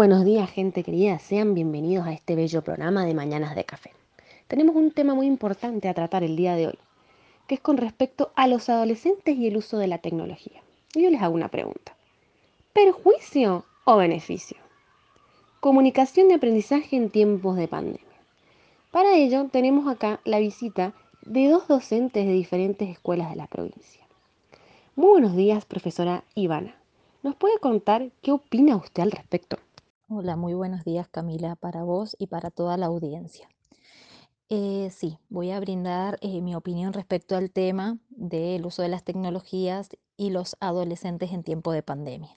buenos días, gente querida. Sean bienvenidos a este bello programa de Mañanas de Café. Tenemos un tema muy importante a tratar el día de hoy, que es con respecto a los adolescentes y el uso de la tecnología. Y yo les hago una pregunta. ¿Perjuicio o beneficio? Comunicación y aprendizaje en tiempos de pandemia. Para ello tenemos acá la visita de dos docentes de diferentes escuelas de la provincia. Muy buenos días, profesora Ivana. ¿Nos puede contar qué opina usted al respecto? Hola, muy buenos días Camila, para vos y para toda la audiencia. Eh, sí, voy a brindar eh, mi opinión respecto al tema del uso de las tecnologías y los adolescentes en tiempo de pandemia.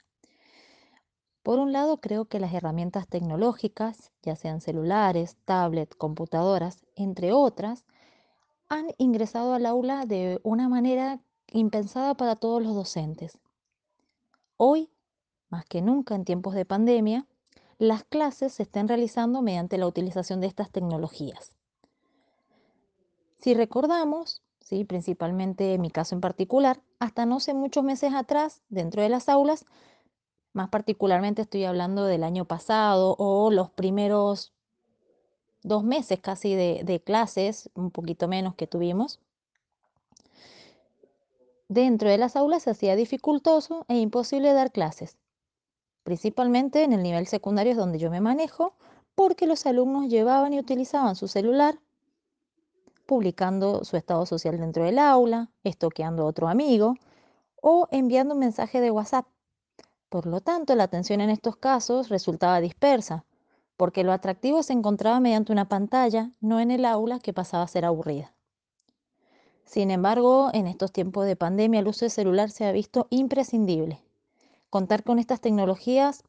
Por un lado, creo que las herramientas tecnológicas, ya sean celulares, tablets, computadoras, entre otras, han ingresado al aula de una manera impensada para todos los docentes. Hoy, más que nunca en tiempos de pandemia, las clases se estén realizando mediante la utilización de estas tecnologías. Si recordamos, ¿sí? principalmente en mi caso en particular, hasta no sé muchos meses atrás, dentro de las aulas, más particularmente estoy hablando del año pasado o los primeros dos meses casi de, de clases, un poquito menos que tuvimos, dentro de las aulas se hacía dificultoso e imposible dar clases principalmente en el nivel secundario es donde yo me manejo, porque los alumnos llevaban y utilizaban su celular, publicando su estado social dentro del aula, estoqueando a otro amigo o enviando un mensaje de WhatsApp. Por lo tanto, la atención en estos casos resultaba dispersa, porque lo atractivo se encontraba mediante una pantalla, no en el aula que pasaba a ser aburrida. Sin embargo, en estos tiempos de pandemia el uso de celular se ha visto imprescindible contar con estas tecnologías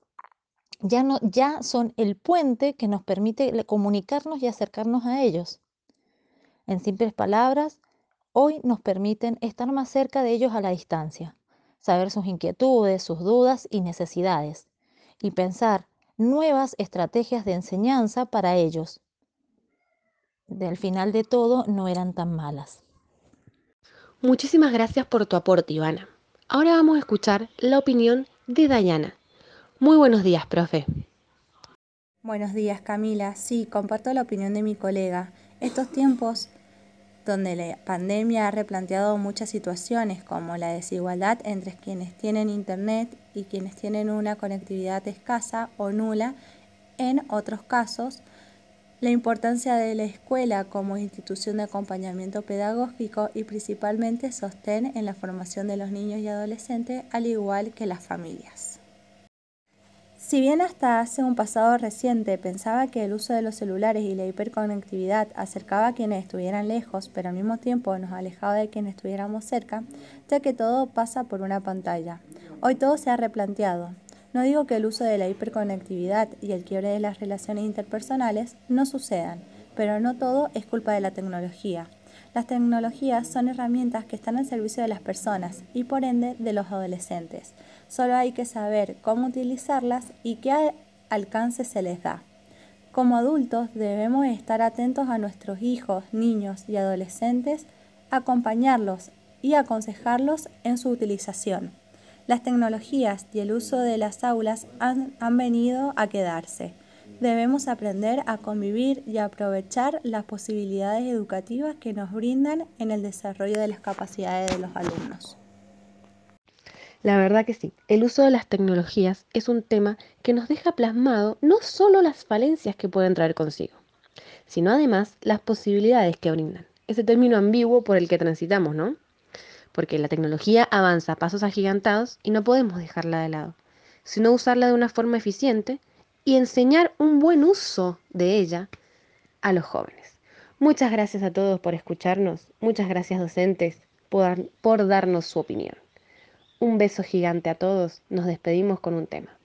ya, no, ya son el puente que nos permite comunicarnos y acercarnos a ellos. En simples palabras, hoy nos permiten estar más cerca de ellos a la distancia, saber sus inquietudes, sus dudas y necesidades, y pensar nuevas estrategias de enseñanza para ellos. Del final de todo, no eran tan malas. Muchísimas gracias por tu aporte, Ivana. Ahora vamos a escuchar la opinión de Dayana. Muy buenos días, profe. Buenos días, Camila. Sí, comparto la opinión de mi colega. Estos tiempos donde la pandemia ha replanteado muchas situaciones como la desigualdad entre quienes tienen internet y quienes tienen una conectividad escasa o nula, en otros casos, la importancia de la escuela como institución de acompañamiento pedagógico y principalmente sostén en la formación de los niños y adolescentes, al igual que las familias. Si bien hasta hace un pasado reciente pensaba que el uso de los celulares y la hiperconectividad acercaba a quienes estuvieran lejos, pero al mismo tiempo nos alejaba de quienes estuviéramos cerca, ya que todo pasa por una pantalla. Hoy todo se ha replanteado. No digo que el uso de la hiperconectividad y el quiebre de las relaciones interpersonales no sucedan, pero no todo es culpa de la tecnología. Las tecnologías son herramientas que están al servicio de las personas y por ende de los adolescentes. Solo hay que saber cómo utilizarlas y qué alcance se les da. Como adultos debemos estar atentos a nuestros hijos, niños y adolescentes, acompañarlos y aconsejarlos en su utilización. Las tecnologías y el uso de las aulas han, venido a quedarse. Debemos aprender a convivir y aprovechar las posibilidades educativas que nos brindan en el desarrollo de las capacidades de los alumnos. La verdad que sí, el uso de las tecnologías es un tema que nos deja plasmado no solo las falencias que pueden traer consigo, sino además las posibilidades que brindan. Ese término ambiguo por el que transitamos, ¿no? Porque la tecnología avanza a pasos agigantados y no podemos dejarla de lado, sino usarla de una forma eficiente y enseñar un buen uso de ella a los jóvenes. Muchas gracias a todos por escucharnos, muchas gracias docentes por, por darnos su opinión. Un beso gigante a todos, nos despedimos con un tema.